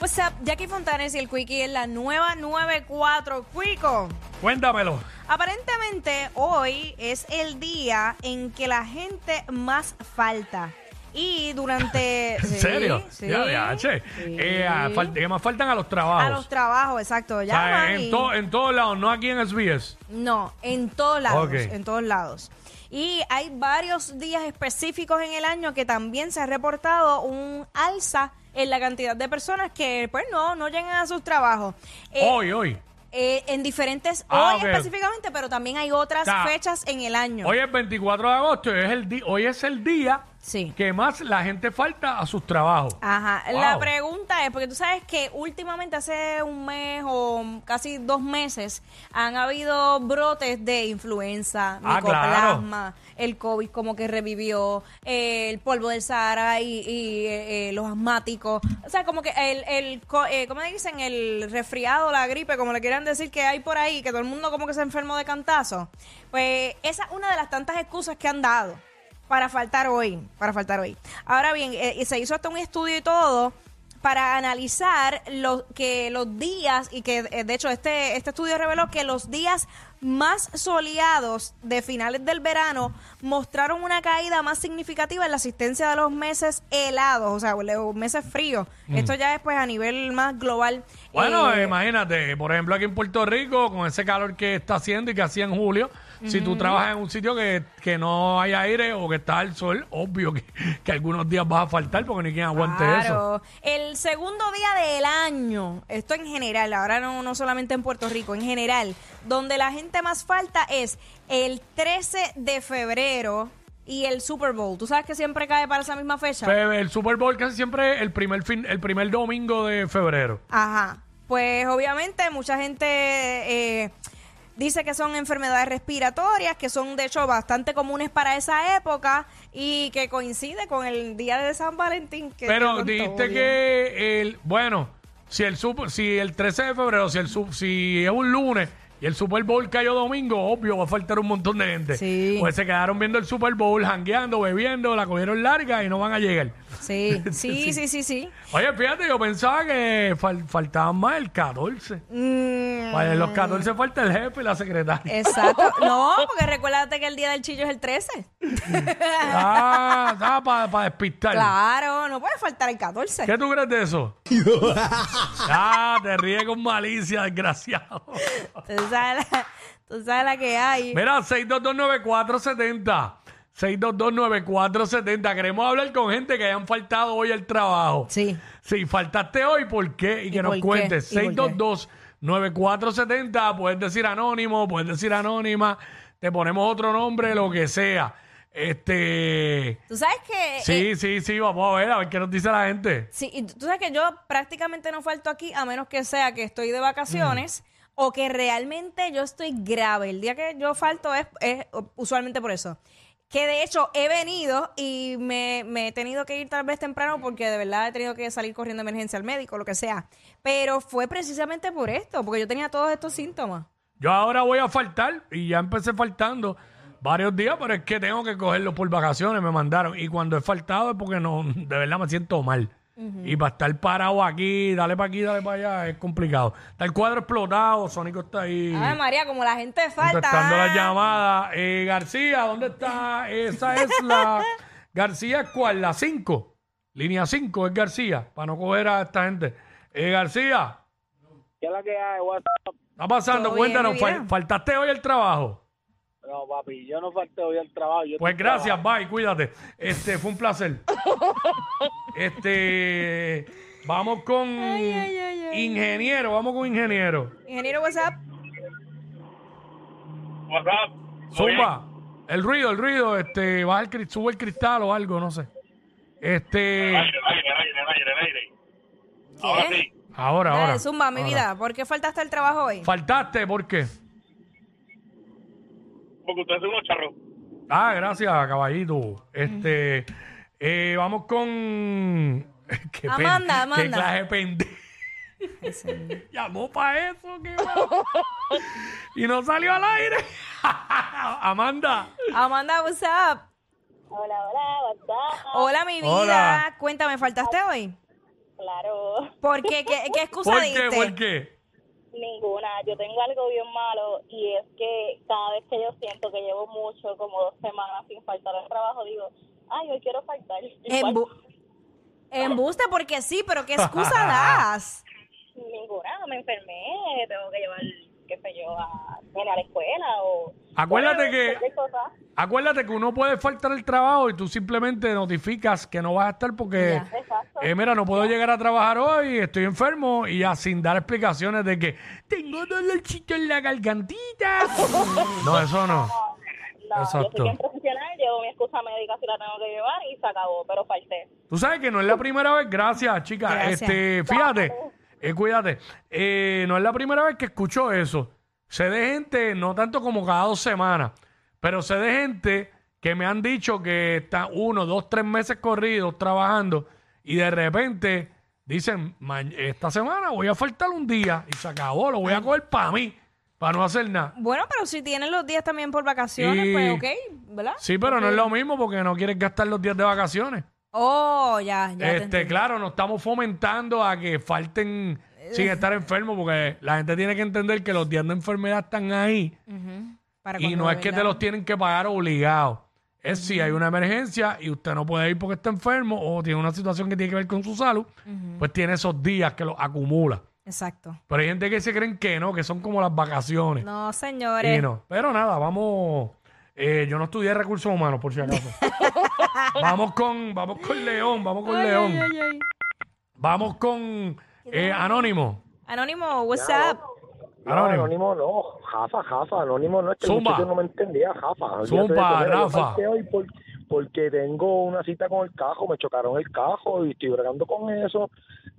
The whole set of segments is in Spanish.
What's up? Jackie Fontanes y el Quickie en la nueva 94. Quico. Cuéntamelo. Aparentemente hoy es el día en que la gente más falta. Y durante... ¿En serio? Sí, Ya, ya, che. sí. Eh, a fal- más faltan a los trabajos. A los trabajos, exacto. O sea, Llaman en, to- en todos lados, no aquí en SBS. No, en todos lados, Ok. en todos lados. Y hay varios días específicos en el año que también se ha reportado un alza en la cantidad de personas que pues no, no llegan a sus trabajos. Eh, hoy, hoy. eh, en diferentes, Ah, hoy específicamente, pero también hay otras O sea, fechas en el año. Hoy es 24 de agosto y es el hoy es el día Sí. que más la gente falta a sus trabajos. Ajá. Wow. La pregunta es, porque tú sabes que últimamente hace un mes o casi dos meses han habido brotes de influenza, Ah, micoplasma, el COVID como que revivió, eh, el polvo del Sahara y, y, eh, eh, los asmáticos. O sea, como que el, el eh, ¿cómo dicen? El resfriado, la gripe, como le quieran decir que hay por ahí, que todo el mundo como que se enfermó de cantazo. Pues esa es una de las tantas excusas que han dado para faltar hoy, para faltar hoy. Ahora bien, eh, y se hizo hasta un estudio y todo para analizar lo, que los días, y que eh, de hecho este, este estudio reveló que los días más soleados de finales del verano mostraron una caída más significativa en la asistencia de los meses helados, o sea, los meses fríos. Esto ya es pues a nivel más global. Mm. Bueno, Eh, imagínate, por ejemplo, aquí en Puerto Rico, con ese calor que está haciendo y que hacía en julio, si tú trabajas en un sitio que, que no hay aire o que está el sol, obvio que, que algunos días vas a faltar porque ni quien aguante eso. Claro. El segundo día del año, esto en general, ahora no, no solamente en Puerto Rico, en general, donde la gente más falta es el 13 de febrero y el Super Bowl. ¿Tú sabes que siempre cae para esa misma fecha? Fe- El Super Bowl casi siempre el primer fin, el primer domingo de febrero. Ajá. Pues obviamente mucha gente eh, dice que son enfermedades respiratorias, que son de hecho bastante comunes para esa época y que coincide con el día de San Valentín. Que Pero dijiste que el, bueno, si el super, si el 13 de febrero, si el si es un lunes y el Super Bowl cayó domingo, obvio va a faltar un montón de gente. Sí. Pues se quedaron viendo el Super Bowl, jangueando, bebiendo, la cogieron larga y no van a llegar. Sí, sí, sí, sí, sí. Oye, fíjate, yo pensaba que fal- faltaban más el 14. Mm, Para los 14 falta el jefe y la secretaria. Exacto. No, porque recuérdate que el día del chillo es el 13. Ah, para despistar. Claro, no puede faltar el 14. ¿Qué tú crees de eso? ah, te ríes con malicia, desgraciado. Tú sabes la, tú sabes la que hay. Mira, 6229470. 6229470. Queremos hablar con gente que hayan faltado hoy al trabajo. Sí. Si faltaste hoy, ¿por qué? Y que ¿Y nos por qué? cuentes. ¿Y por qué? 622-9470. Puedes decir anónimo, puedes decir anónima. Te ponemos otro nombre, lo que sea. Este. Tú sabes que... Sí, eh, sí, sí. Vamos a ver, a ver qué nos dice la gente. sí, y tú sabes que yo prácticamente no falto aquí a menos que sea que estoy de vacaciones o que realmente yo estoy grave. El día que yo falto es, es usualmente por eso. Que de hecho he venido y me, he tenido que ir tal vez temprano porque de verdad he tenido que salir corriendo de emergencia al médico, lo que sea. Pero fue precisamente por esto, porque yo tenía todos estos síntomas. Yo ahora voy a faltar y ya empecé faltando varios días, pero es que tengo que cogerlo por vacaciones, me mandaron. Y cuando he faltado es porque no, de verdad me siento mal. Y para estar parado aquí, dale para aquí, dale para allá, es complicado. Está el cuadro explotado, Sónico está ahí. Ay, María, como la gente falta. Contestando las llamadas. Eh, García, ¿dónde está? Esa es la. García, ¿cuál? La 5. Línea 5 es García, para no coger a esta gente. Eh, García, ¿Qué es la que hay? WhatsApp. está pasando? Todo bien, Cuéntanos, fal-. ¿faltaste hoy el trabajo? No, papi, yo no falté hoy al trabajo. yo Pues gracias, bye, cuídate. Este, fue un placer. Este, vamos con Ay, ay, ay, ay. ingeniero, vamos con ingeniero. Ingeniero WhatsApp. WhatsApp. Zumba, el ruido, el ruido, este, baja el, sube el cristal o algo, no sé. Este, aire, aire, aire, aire. Ahora ¿Qué? sí. ahora, Dale, ahora. Zumba, mi ahora. vida. ¿Por qué faltaste al trabajo hoy? Faltaste, ¿por qué? Porque ustedes son unos charros. Ah, gracias, caballito. Este, eh, vamos con. Qué pen- Amanda, Qué Amanda. clase de pendejo. Llamó para eso, qué mal. Y no salió al aire. Amanda. Amanda, WhatsApp. Hola, hola, WhatsApp. Hola, mi vida. Hola. Cuéntame, ¿faltaste hoy? Claro, ¿Por qué? ¿Qué, qué excusa ¿Por diste? qué? ¿Por qué? Ninguna. Yo tengo algo bien malo y es que cada vez que yo siento que llevo mucho, como dos semanas sin faltar al trabajo, digo, ay, hoy quiero faltar. Embu- Embuste porque sí, pero ¿qué excusa das? Ninguna, me enfermé, tengo que llevar, qué sé yo, a, a la escuela o... Acuérdate Bueno, que-. Acuérdate que uno puede faltar el trabajo y tú simplemente notificas que no vas a estar porque, Ya. Exacto. eh, mira, no puedo llegar a trabajar hoy, estoy enfermo y ya sin dar explicaciones de que tengo dolorcito en la gargantita. No, eso no. No, yo Exacto. soy bien profesional, llevo mi excusa médica si la tengo que llevar y se acabó, pero falté. Tú sabes que no es la primera vez, gracias, chica. Gracias. Este, fíjate, eh, cuídate. Eh, no es la primera vez que escucho eso. Sé de gente, no tanto como cada dos semanas, pero sé de gente que me han dicho que están uno, dos, tres meses corridos trabajando y de repente dicen, "Ma- esta semana voy a faltar un día y se acabó, lo voy a coger para mí, para no hacer nada. Bueno, pero si tienes los días también por vacaciones, Y- pues ok, ¿verdad? Sí, pero no es lo mismo porque no quieres gastar los días de vacaciones. Oh, ya, ya. te este, claro, no estamos fomentando a que falten sin estar enfermos, porque la gente tiene que entender que los días de enfermedad están ahí para y no es que te los tienen que pagar obligados. Es si hay una emergencia y usted no puede ir porque está enfermo o tiene una situación que tiene que ver con su salud, pues tiene esos días que los acumula. Exacto. Pero hay gente que se creen que no, que son como las vacaciones. No, Y señores. no. Pero nada, vamos. eh, yo no estudié recursos humanos, por si acaso. vamos con, vamos con León, vamos con Ay, León. ay, ay. Vamos con eh, Anónimo. Anónimo, what's up? No, Anónimo. anónimo no, Jafa, Jafa, anónimo no es que el Zumba. muchacho no me entendía, Jafa. Zumba, yo Rafa. hoy por- porque tengo una cita con el cajo, me chocaron el cajo y estoy bregando con eso.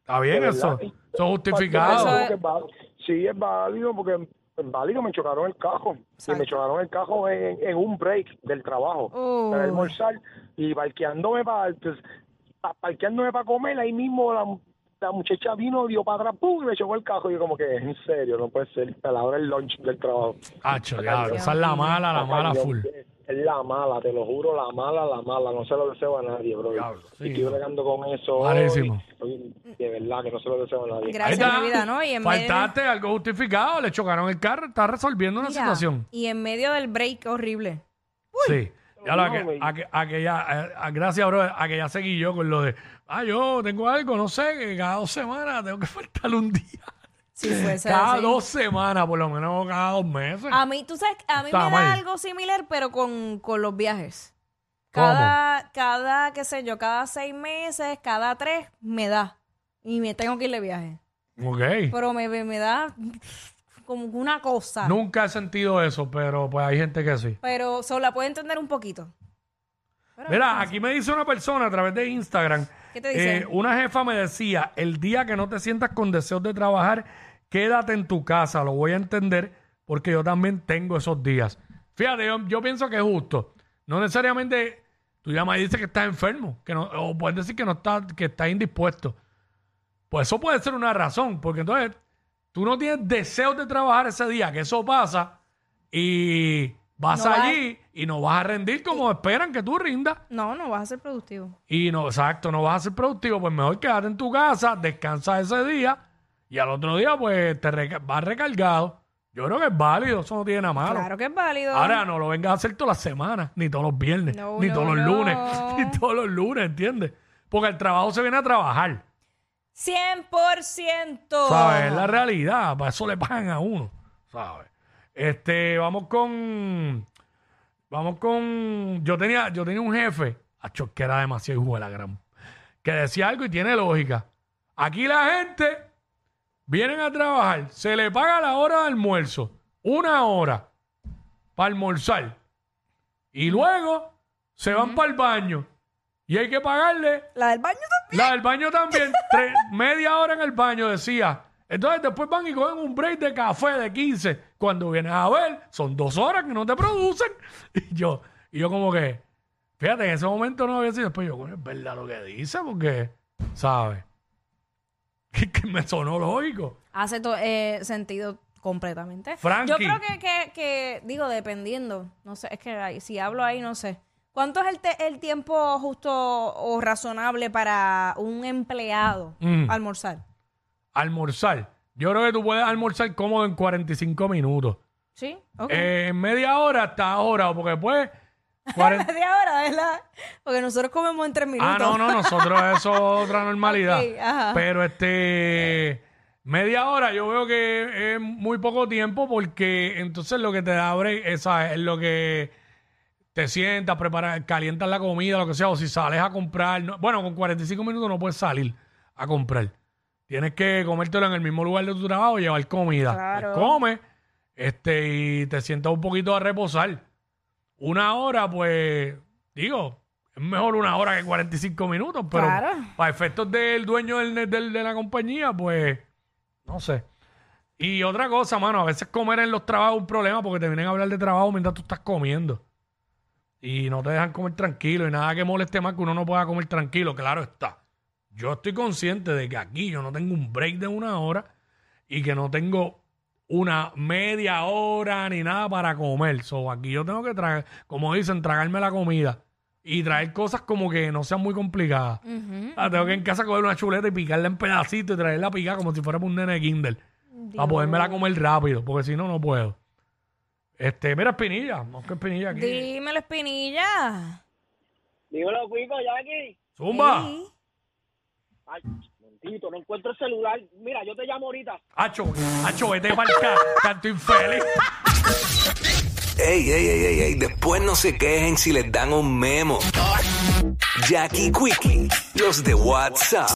Está bien eso. Eso es justificado. Eso es- Sí, es válido porque es válido, me chocaron el cajo. Y Exacto. me chocaron el cajo en, en un break del trabajo. Uy. Para almorzar y parqueándome para parqueándome para comer, ahí mismo la, la muchacha vino, dio para atrás, ¡pum! y me chocó el cajo. Y yo como que, en serio, no puede ser. A la hora del lunch del trabajo. Hacho, diablo, esa es la mala, la mala full. Es la mala, te lo juro, la mala, la mala. No se lo deseo a nadie, bro. Diablo, sí, y estoy bregando con eso. Malísimo. hoy. De verdad que no se lo deseo a nadie. Ahí Gracias, está. mi vida, ¿no? Y en medio- Faltaste algo justificado, le chocaron el carro, está resolviendo una Mira, situación. Y en medio del break horrible. Sí. Ya lo, a, que, a que- a que ya, a- gracias, bro, a que ya seguí yo con lo de, ah, yo tengo algo, no sé, que cada dos semanas tengo que faltar un día. Si fuese Cada así. dos semanas, por lo menos cada dos meses. A mí, tú sabes, a mí Está me da algo similar, pero con, con los viajes. ¿Cómo? Cada, cada, qué sé yo, cada seis meses, cada tres, me da. Y me tengo que ir de viaje. Ok. Pero me, me, me da como una cosa. Nunca he sentido eso, pero pues hay gente que sí. Pero solo la puede entender un poquito. Pero- Mira, aquí me dice una persona a través de Instagram. ¿Qué te dice? eh, una jefa me decía, el día que no te sientas con deseos de trabajar, quédate en tu casa. Lo voy a entender porque yo también tengo esos días. Fíjate, yo, yo pienso que es justo. No necesariamente tú llamas y dices que estás enfermo, que no, o puedes decir que no estás, que estás indispuesto. Pues eso puede ser una razón, porque entonces tú no tienes deseos de trabajar ese día, que eso pasa, y vas No vas- allí y no vas a rendir como esperan que tú rindas. No, no vas a ser productivo. Y no, exacto, no vas a ser productivo, pues mejor quédate en tu casa, descansa ese día y al otro día pues te reca- vas recargado. Yo creo que es válido, eso no tiene nada malo. Claro que es válido. Ahora no lo vengas a hacer todas las semanas, ni todos los viernes, No, ni no, todos los no. lunes, ni todos los lunes, ¿entiendes? Porque el trabajo se viene a trabajar, 100%. ¿sabes? Es la realidad, para eso le pagan a uno, ¿sabes? Este, vamos con, vamos con, yo tenía, yo tenía un jefe, acho, que era demasiado hijo de la gran, que decía algo y tiene lógica. Aquí la gente vienen a trabajar, se le paga la hora de almuerzo, una hora para almorzar, y luego se van para el baño y hay que pagarle La del baño también. la del baño también, tres- media hora en el baño, decía. Entonces después van y cogen un break de café de 15. Cuando vienes a ver, son dos horas que no te producen. Y yo, y yo como que, fíjate, en ese momento no había sido. Después yo, coño, es verdad lo que dice, porque, ¿sabes? Que, que me sonó lógico. Hace to- eh, sentido completamente. Frankie. Yo creo que, que, que, digo, dependiendo, no sé, es que ahí- si hablo ahí, no sé. ¿Cuánto es el, te- el tiempo justo o razonable para un empleado Mm. almorzar? Almorzar. Yo creo que tú puedes almorzar cómodo en 45 minutos. ¿Sí? Ok. Eh, en media hora hasta ahora, porque pues... 40 Media hora, ¿verdad? Porque nosotros comemos en tres minutos. Ah, no, no, nosotros eso es otra normalidad. Ok, ajá. Pero este media hora yo veo que es muy poco tiempo porque entonces lo que te abre esa es lo que te sientas, preparas, calientas la comida, lo que sea, o si sales a comprar, no- bueno, con 45 minutos no puedes salir a comprar. Tienes que comértelo en el mismo lugar de tu trabajo y llevar comida. Claro. Pues comes este, y te sientas un poquito a reposar. Una hora, pues, digo, es mejor una hora que 45 minutos, pero Claro. para efectos del dueño del, del- de la compañía, pues, no sé. Y otra cosa, mano, a veces comer en los trabajos es un problema porque te vienen a hablar de trabajo mientras tú estás comiendo. Y no te dejan comer tranquilo y nada que moleste más que uno no pueda comer tranquilo, claro está. Yo estoy consciente de que aquí yo no tengo un break de una hora y que no tengo una media hora ni nada para comer. So, aquí yo tengo que traer, como dicen, tragarme la comida y traer cosas como que no sean muy complicadas. Ah, tengo que en casa coger una chuleta y picarla en pedacitos y traerla picada como si fuera un nene de Kindle. Para podérmela comer rápido, porque si no, no puedo. Este, mira, Espinilla. No, que Espinilla aquí. Dímelo, Espinilla. Dímelo, Cuico, Jackie. Zumba. Sí. Ay, momentito, no encuentro el celular. Mira, yo te llamo ahorita. Hacho, hacho, vete el canto infeliz. Ey, ey, ey, ey, ey, después no se quejen si les dan un memo. Jackie Quickie, los de WhatsApp.